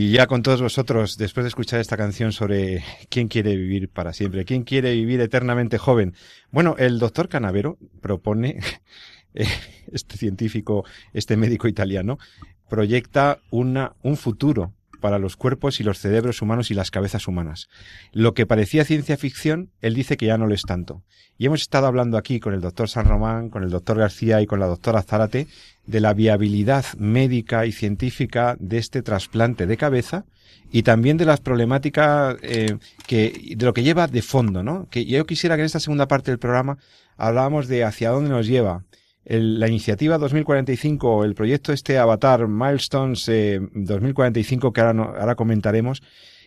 Speaker 1: Y ya con todos vosotros, después de escuchar esta canción sobre quién quiere vivir para siempre, quién quiere vivir eternamente joven. Bueno, el doctor Canavero propone, <laughs> eh, este científico, este médico italiano, proyecta una, un futuro para los cuerpos y los cerebros humanos y las cabezas humanas. Lo que parecía ciencia ficción, él dice que ya no lo es tanto. Y hemos estado hablando aquí con el doctor San Román, con el doctor García y con la doctora Zárate de la viabilidad médica y científica de este trasplante de cabeza y también de las problemáticas eh, que de lo que lleva de fondo, ¿no? Que yo quisiera que en esta segunda parte del programa habláramos de hacia dónde nos lleva la iniciativa 2045, el proyecto este Avatar Milestones 2045 eh, que ahora, ahora comentaremos,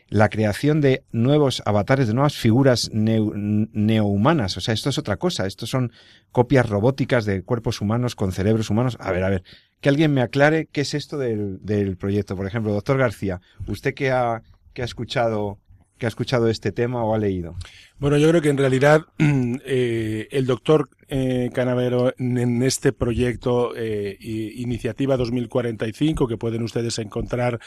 Speaker 1: la creación de nuevos avatares, de nuevas figuras neohumanas. O sea, esto es otra cosa. Esto son copias robóticas de cuerpos humanos con cerebros humanos. A ver, a ver, que alguien me aclare qué es esto del, del proyecto. Por ejemplo, doctor García, usted que ha, que ha escuchado que ha escuchado este tema o ha leído?
Speaker 3: Bueno, yo creo que en realidad <clears throat> eh, el doctor eh, Canavero en este proyecto eh, Iniciativa 2045 que pueden ustedes encontrar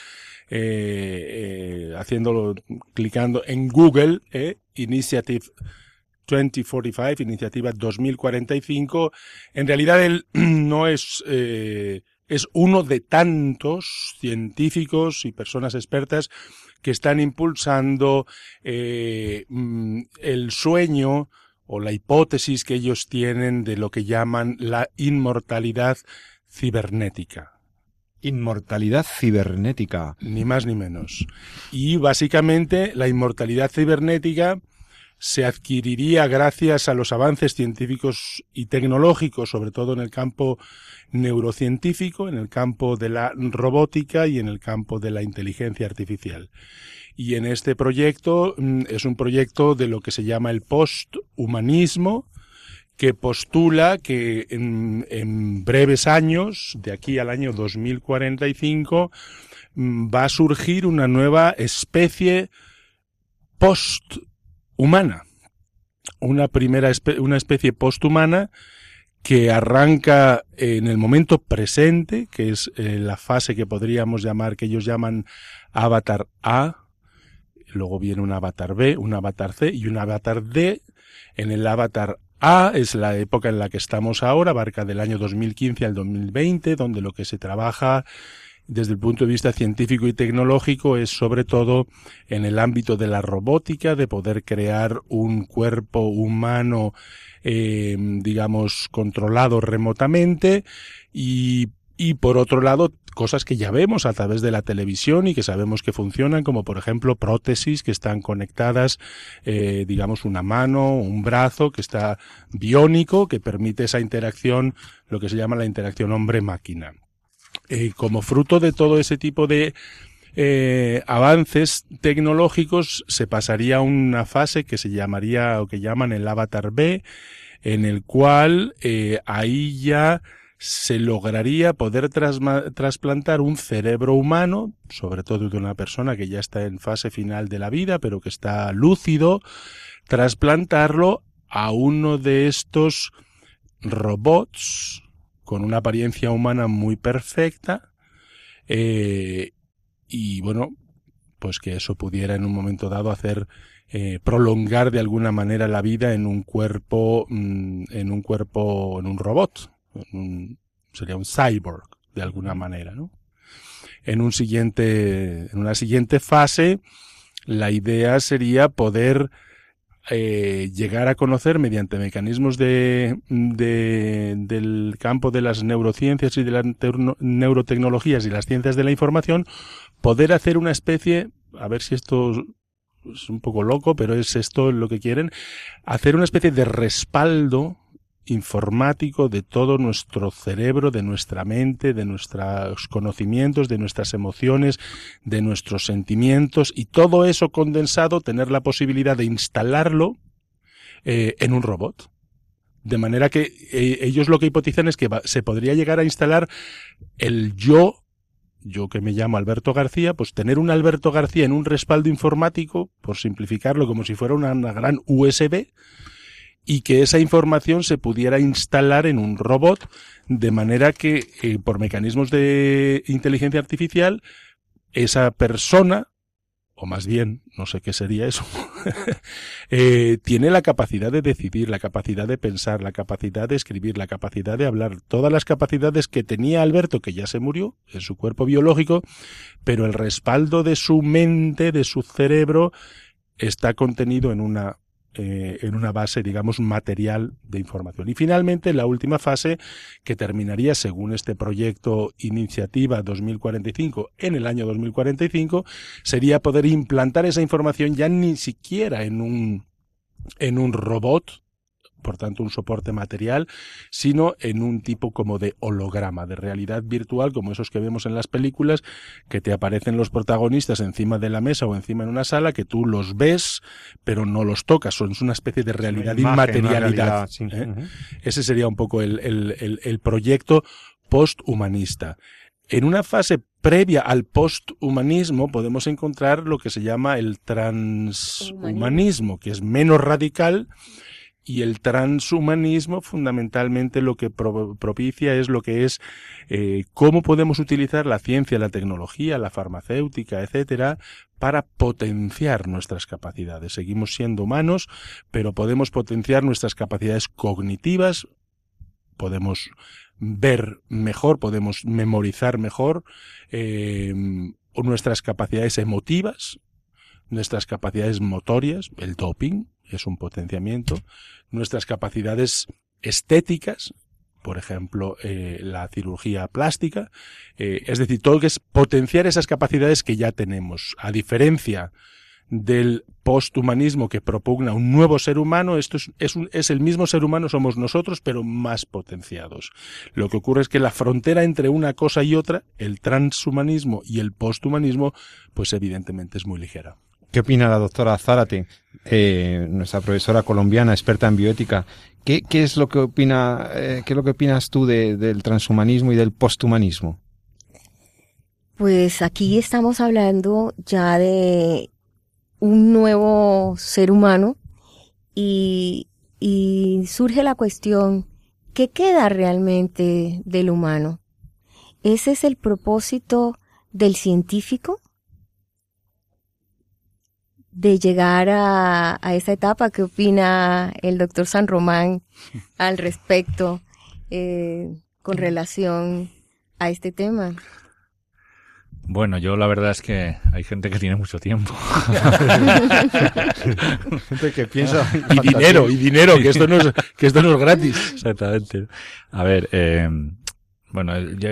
Speaker 3: eh, haciéndolo, clicando en Google, Initiative 2045, Iniciativa 2045, en realidad él <clears throat> no es es uno de tantos científicos y personas expertas que están impulsando eh, mm, el sueño o la hipótesis que ellos tienen de lo que llaman la inmortalidad cibernética.
Speaker 1: Inmortalidad cibernética.
Speaker 3: Ni más ni menos. Y básicamente la inmortalidad cibernética se adquiriría gracias a los avances científicos y tecnológicos, sobre todo en el campo neurocientífico, en el campo de la robótica y en el campo de la inteligencia artificial. Y en este proyecto mm, es un proyecto de lo que se llama el posthumanismo, que postula que en, breves años, de aquí al año 2045, mm, va a surgir una nueva especie posthumana. Una primera una especie posthumana que arranca en el momento presente, que es eh, la fase que podríamos llamar, que ellos llaman avatar A, luego viene un avatar B, un avatar C y un avatar D. En el avatar A es la época en la que estamos ahora, abarca del año 2015 al 2020, donde lo que se trabaja desde el punto de vista científico y tecnológico es sobre todo en el ámbito de la robótica, de poder crear un cuerpo humano eh, digamos, controlado remotamente y, y por otro lado, cosas que ya vemos a través de la televisión y que sabemos que funcionan, como por ejemplo prótesis que están conectadas, eh, digamos, una mano, un brazo que está biónico, que permite esa interacción, lo que se llama la interacción hombre-máquina. Eh, como fruto de todo ese tipo de eh, avances tecnológicos se pasaría a una fase que se llamaría o que llaman el avatar B, en el cual eh, ahí ya se lograría poder trasplantar un cerebro humano, sobre todo de una persona que ya está en fase final de la vida, pero que está lúcido, trasplantarlo a uno de estos robots con una apariencia humana muy perfecta eh, y bueno, pues que eso pudiera en un momento dado hacer eh, prolongar de alguna manera la vida en un cuerpo, mm, en un cuerpo, en un robot, sería un cyborg de alguna manera, ¿no? En un siguiente, en una siguiente fase, la idea sería poder eh, llegar a conocer mediante mecanismos de, de, del campo de las neurociencias y de las neurotecnologías y las ciencias de la información, poder hacer una especie, a ver si esto es un poco loco, pero es esto lo que quieren, hacer una especie de respaldo informático de todo nuestro cerebro, de nuestra mente, de nuestros conocimientos, de nuestras emociones, de nuestros sentimientos y todo eso condensado, tener la posibilidad de instalarlo eh, en un robot. De manera que eh, ellos lo que hipotizan es que se podría llegar a instalar el yo yo que me llamo Alberto García, pues tener un Alberto García en un respaldo informático, por simplificarlo como si fuera una gran USB, y que esa información se pudiera instalar en un robot de manera que eh, por mecanismos de inteligencia artificial esa persona o más bien, no sé qué sería eso, <laughs> eh, tiene la capacidad de decidir, la capacidad de pensar, la capacidad de escribir, la capacidad de hablar, todas las capacidades que tenía Alberto, que ya se murió en su cuerpo biológico, pero el respaldo de su mente, de su cerebro, está contenido en una eh, en una base, digamos, material de información. Y finalmente, la última fase, que terminaría, según este proyecto Iniciativa 2045, en el año 2045, sería poder implantar esa información ya ni siquiera en un, en un robot, por tanto un soporte material, sino en un tipo como de holograma, de realidad virtual, como esos que vemos en las películas, que te aparecen los protagonistas encima de la mesa o encima en una sala, que tú los ves, pero no los tocas, son una especie de realidad inmaterialidad. ¿eh? Ese sería un poco el, el, el proyecto posthumanista. En una fase previa al posthumanismo podemos encontrar lo que se llama el transhumanismo, que es menos radical, y el transhumanismo fundamentalmente lo que propicia es lo que es eh, cómo podemos utilizar la ciencia, la tecnología, la farmacéutica, etcétera, para potenciar nuestras capacidades. Seguimos siendo humanos, pero podemos potenciar nuestras capacidades cognitivas, podemos ver mejor, podemos memorizar mejor, eh, nuestras capacidades emotivas, nuestras capacidades motorias, el doping, es un potenciamiento, nuestras capacidades estéticas, por ejemplo, eh, la cirugía plástica, eh, es decir, todo lo que es potenciar esas capacidades que ya tenemos. A diferencia del posthumanismo que propugna un nuevo ser humano, esto es, es, un, es, el mismo ser humano, somos nosotros, pero más potenciados. Lo que ocurre es que la frontera entre una cosa y otra, el transhumanismo y el posthumanismo, pues evidentemente es muy ligera.
Speaker 1: ¿Qué opina la doctora Zárate, eh, nuestra profesora colombiana, experta en bioética? ¿Qué, qué es lo que opina, eh, qué es lo que opinas tú de, del transhumanismo y del posthumanismo?
Speaker 4: Pues aquí estamos hablando ya de un nuevo ser humano y, y surge la cuestión, ¿qué queda realmente del humano? ¿Ese es el propósito del científico? De llegar a, a esa etapa. ¿Qué opina el doctor San Román al respecto eh, con relación a este tema?
Speaker 2: Bueno, yo la verdad es que hay gente que tiene mucho tiempo. <laughs>
Speaker 1: gente que piensa
Speaker 3: y dinero, y dinero, que esto no es, que esto no es gratis.
Speaker 2: Exactamente. A ver, eh, bueno, ya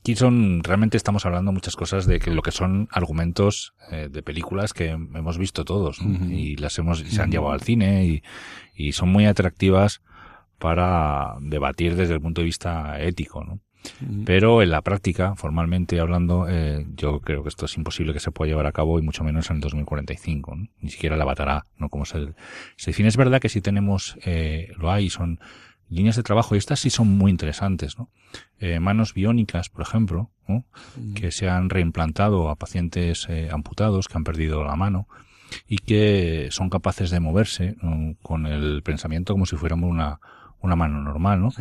Speaker 2: aquí son, realmente estamos hablando muchas cosas de que lo que son argumentos eh, de películas que hemos visto todos y las hemos, se han llevado al cine y, y, son muy atractivas para debatir desde el punto de vista ético, ¿no? Pero en la práctica, formalmente hablando, eh, yo creo que esto es imposible que se pueda llevar a cabo y mucho menos en el 2045, ¿no? ni siquiera la batará, ¿no? Como se, se define. Es verdad que si tenemos, eh, lo hay, son líneas de trabajo, y estas sí son muy interesantes, ¿no? Eh, manos biónicas, por ejemplo, ¿no? Mm. que se han reimplantado a pacientes eh, amputados que han perdido la mano y que son capaces de moverse con el pensamiento como si fuéramos una, una mano normal, ¿no?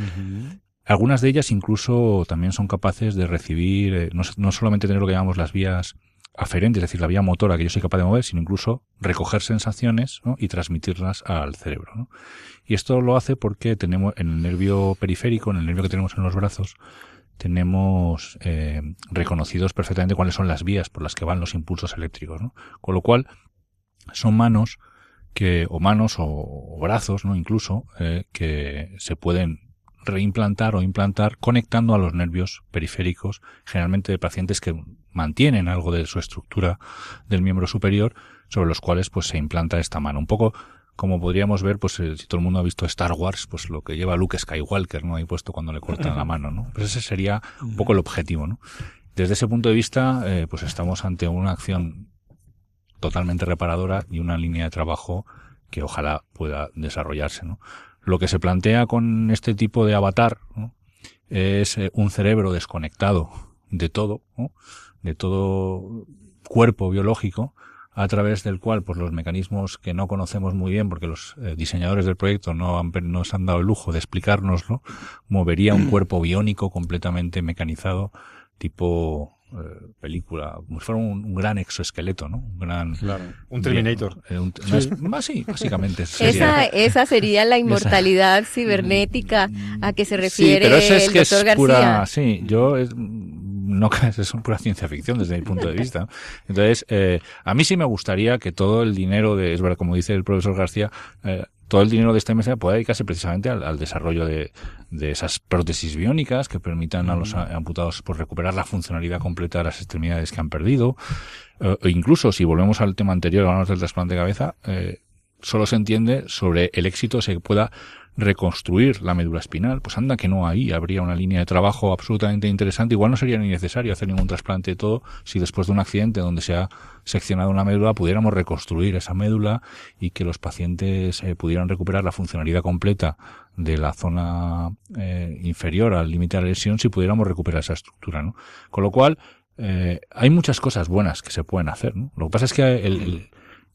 Speaker 2: Algunas de ellas incluso también son capaces de recibir, eh, no, no, solamente tener lo que llamamos las vías aferente, es decir, la vía motora que yo soy capaz de mover, sino incluso recoger sensaciones y transmitirlas al cerebro. Y esto lo hace porque tenemos en el nervio periférico, en el nervio que tenemos en los brazos, tenemos eh, reconocidos perfectamente cuáles son las vías por las que van los impulsos eléctricos. Con lo cual, son manos que, o manos o, brazos, ¿no? Incluso, eh, que se pueden reimplantar o implantar conectando a los nervios periféricos, generalmente de pacientes que mantienen algo de su estructura del miembro superior, sobre los cuales pues se implanta esta mano. Un poco como podríamos ver, pues si todo el mundo ha visto Star Wars, pues lo que lleva Luke Skywalker, ¿no? Ahí puesto cuando le cortan la mano, ¿no? Pues ese sería un poco el objetivo, ¿no? Desde ese punto de vista, eh, pues estamos ante una acción totalmente reparadora y una línea de trabajo que ojalá pueda desarrollarse, ¿no? Lo que se plantea con este tipo de avatar es eh, un cerebro desconectado de todo, de todo cuerpo biológico, a través del cual pues los mecanismos que no conocemos muy bien porque los eh, diseñadores del proyecto no han, nos han dado el lujo de explicárnoslo, movería un <clears throat> cuerpo biónico completamente mecanizado tipo eh, película, como si fuera un, gran exoesqueleto, ¿no? Un gran...
Speaker 1: un Terminator.
Speaker 2: Eh, <laughs> sí. básicamente. <laughs>
Speaker 4: Esa, esa sería la <laughs> inmortalidad cibernética a que se refiere
Speaker 2: sí, pero eso es
Speaker 4: el
Speaker 2: que
Speaker 4: doctor
Speaker 2: es
Speaker 4: García.
Speaker 2: Pura, sí, yo no es pura ciencia ficción desde mi punto de vista. Entonces, eh, a mí sí me gustaría que todo el dinero de, es verdad, como dice el profesor García, eh, todo el dinero de esta mesa pueda dedicarse precisamente al, desarrollo de, de, esas prótesis biónicas que permitan a los amputados pues, recuperar la funcionalidad completa de las extremidades que han perdido. Eh, o incluso, si volvemos al tema anterior, hablamos del trasplante de cabeza, eh, solo se entiende sobre el éxito se pueda reconstruir la médula espinal, pues anda que no ahí habría una línea de trabajo absolutamente interesante. Igual no sería ni necesario hacer ningún trasplante de todo si después de un accidente donde se ha seccionado una médula pudiéramos reconstruir esa médula y que los pacientes eh, pudieran recuperar la funcionalidad completa de la zona eh, inferior al límite de la lesión si pudiéramos recuperar esa estructura, ¿no? Con lo cual, eh, hay muchas cosas buenas que se pueden hacer, ¿no? Lo que pasa es que el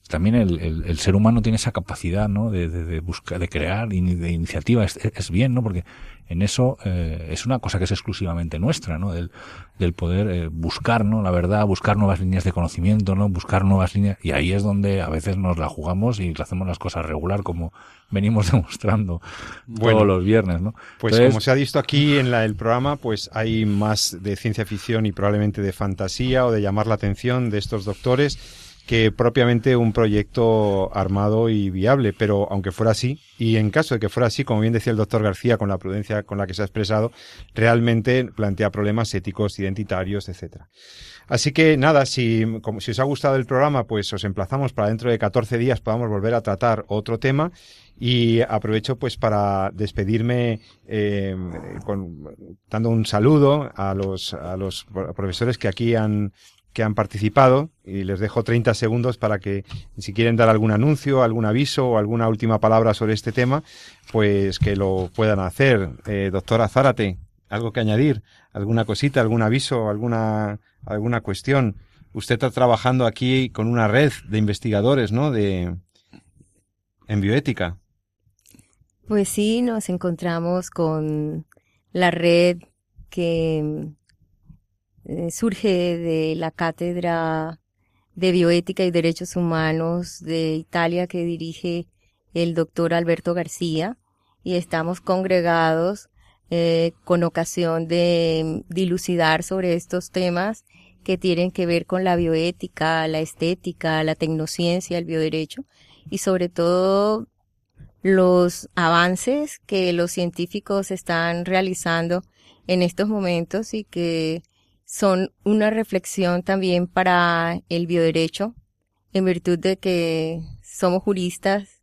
Speaker 2: también el, el, el, ser humano tiene esa capacidad ¿no? de, de, de buscar, de crear de iniciativa. Es, es, bien, ¿no? Porque en eso eh, es una cosa que es exclusivamente nuestra, ¿no? Del, del poder eh, buscar, ¿no? La verdad, buscar nuevas líneas de conocimiento, ¿no? Buscar nuevas líneas. Y ahí es donde a veces nos la jugamos y hacemos las cosas regular, como venimos <laughs> demostrando bueno, todos los viernes, ¿no?
Speaker 1: Pues Entonces, como se ha visto aquí en la, el programa, pues hay más de ciencia ficción y probablemente de fantasía o de llamar la atención de estos doctores que propiamente un proyecto armado y viable, pero aunque fuera así, y en caso de que fuera así, como bien decía el doctor García, con la prudencia con la que se ha expresado, realmente plantea problemas éticos, identitarios, etcétera. Así que nada, si, como, si os ha gustado el programa, pues os emplazamos para dentro de 14 días podamos volver a tratar otro tema y aprovecho pues para despedirme eh, con, dando un saludo a los, a los profesores que aquí han que han participado y les dejo 30 segundos para que si quieren dar algún anuncio, algún aviso o alguna última palabra sobre este tema, pues que lo puedan hacer. Eh, doctora Zárate, algo que añadir, alguna cosita, algún aviso, alguna, alguna cuestión. Usted está trabajando aquí con una red de investigadores, ¿no? De, en bioética.
Speaker 4: Pues sí, nos encontramos con la red que eh, surge de la cátedra de bioética y derechos humanos de Italia que dirige el doctor Alberto García y estamos congregados eh, con ocasión de dilucidar sobre estos temas que tienen que ver con la bioética, la estética, la tecnociencia, el bioderecho y sobre todo los avances que los científicos están realizando en estos momentos y que son una reflexión también para el bioderecho, en virtud de que somos juristas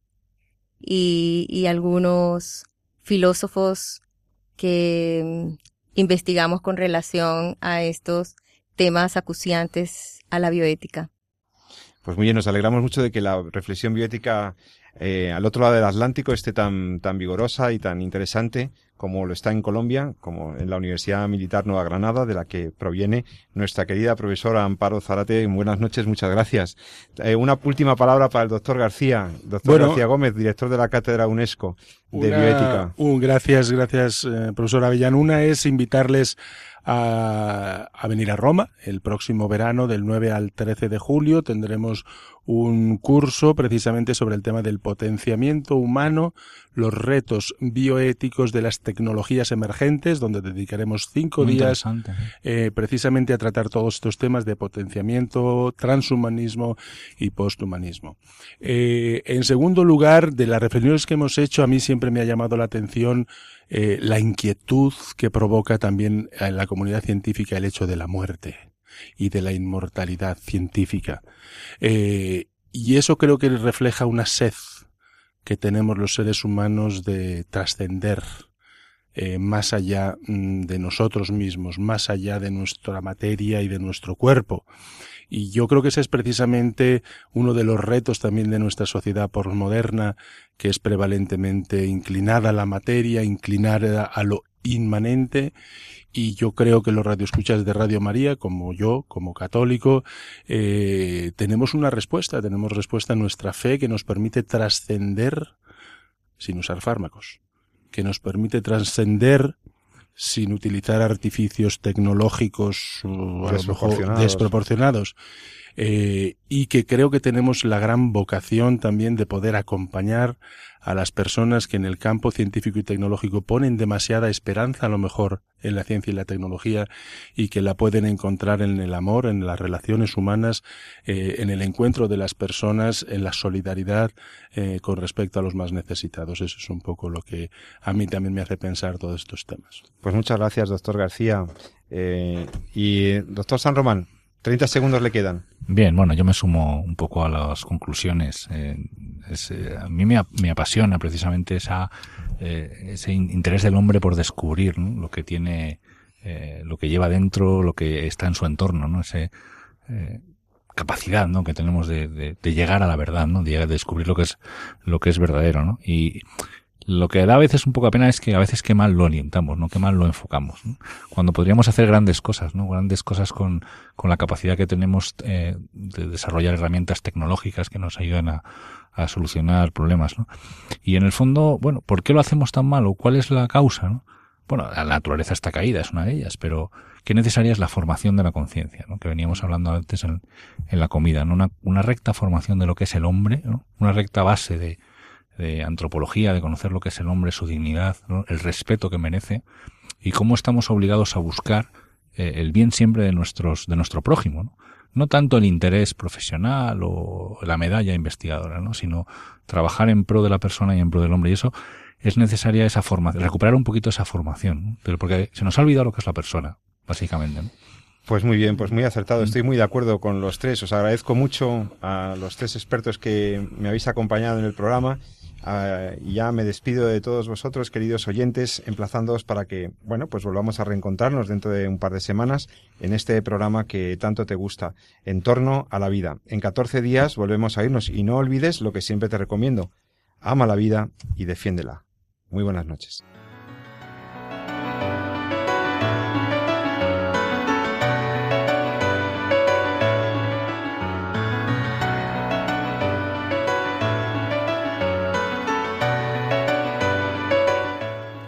Speaker 4: y, y algunos filósofos que mm, investigamos con relación a estos temas acuciantes a la bioética.
Speaker 1: Pues muy bien, nos alegramos mucho de que la reflexión bioética eh, al otro lado del Atlántico esté tan, tan vigorosa y tan interesante como lo está en Colombia, como en la Universidad Militar Nueva Granada, de la que proviene nuestra querida profesora Amparo Zarate. Buenas noches, muchas gracias. Eh, una última palabra para el doctor García, doctor García Gómez, director de la Cátedra UNESCO de Bioética.
Speaker 3: gracias, gracias, eh, profesor Avellán. Una es invitarles a, a, venir a Roma el próximo verano del 9 al 13 de julio. Tendremos un curso precisamente sobre el tema del potenciamiento humano, los retos bioéticos de las tecnologías emergentes, donde dedicaremos cinco días eh, precisamente a tratar todos estos temas de potenciamiento, transhumanismo y posthumanismo. Eh, en segundo lugar, de las reflexiones que hemos hecho, a mí siempre me ha llamado la atención eh, la inquietud que provoca también en la comunidad científica el hecho de la muerte y de la inmortalidad científica. Y eso creo que refleja una sed que tenemos los seres humanos de trascender eh, más allá mm, de nosotros mismos, más allá de nuestra materia y de nuestro cuerpo. Y yo creo que ese es precisamente uno de los retos también de nuestra sociedad postmoderna, que es prevalentemente inclinada a la materia, inclinada a lo inmanente y yo creo que los radioescuchas de Radio María, como yo, como católico, eh, tenemos una respuesta, tenemos respuesta en nuestra fe que nos permite trascender sin usar fármacos, que nos permite trascender sin utilizar artificios tecnológicos desproporcionados. Eh, y que creo que tenemos la gran vocación también de poder acompañar a las personas que en el campo científico y tecnológico ponen demasiada esperanza a lo mejor en la ciencia y la tecnología y que la pueden encontrar en el amor, en las relaciones humanas, eh, en el encuentro de las personas, en la solidaridad eh, con respecto a los más necesitados. Eso es un poco lo que a mí también me hace pensar todos estos temas.
Speaker 1: Pues muchas gracias, doctor García. Eh, y doctor San Román, 30 segundos le quedan.
Speaker 2: Bien, bueno, yo me sumo un poco a las conclusiones. Eh, eh, a mí me, apasiona precisamente esa, eh, ese interés del hombre por descubrir lo que tiene, lo que lleva dentro, lo que está en su entorno, ¿no? Ese, capacidad, ¿no? Que tenemos de, de, llegar a la verdad, ¿no? De, descubrir lo que es, lo que es verdadero, ¿no? Y, lo que da a veces un poco a pena es que a veces qué mal lo orientamos, ¿no? Qué mal lo enfocamos. Cuando podríamos hacer grandes cosas, ¿no? Grandes cosas con, con la capacidad que tenemos eh, de desarrollar herramientas tecnológicas que nos ayuden a, a, solucionar problemas, ¿no? Y en el fondo, bueno, ¿por qué lo hacemos tan mal o cuál es la causa, ¿no? Bueno, la naturaleza está caída, es una de ellas, pero qué necesaria es la formación de la conciencia, ¿no? que veníamos hablando antes en, en la comida, ¿no? Una, una recta formación de lo que es el hombre, ¿no? una recta base de, de antropología, de conocer lo que es el hombre, su dignidad, el respeto que merece y cómo estamos obligados a buscar eh, el bien siempre de nuestros de nuestro prójimo, ¿no? no tanto el interés profesional o la medalla investigadora, ¿no? sino trabajar en pro de la persona y en pro del hombre y eso es necesaria esa formación, recuperar un poquito esa formación, pero porque se nos ha olvidado lo que es la persona, básicamente.
Speaker 1: Pues muy bien, pues muy acertado. Estoy muy de acuerdo con los tres. Os agradezco mucho a los tres expertos que me habéis acompañado en el programa Uh, ya me despido de todos vosotros, queridos oyentes, emplazándoos para que, bueno, pues volvamos a reencontrarnos dentro de un par de semanas en este programa que tanto te gusta, en torno a la vida. En 14 días volvemos a irnos y no olvides lo que siempre te recomiendo. Ama la vida y defiéndela. Muy buenas noches.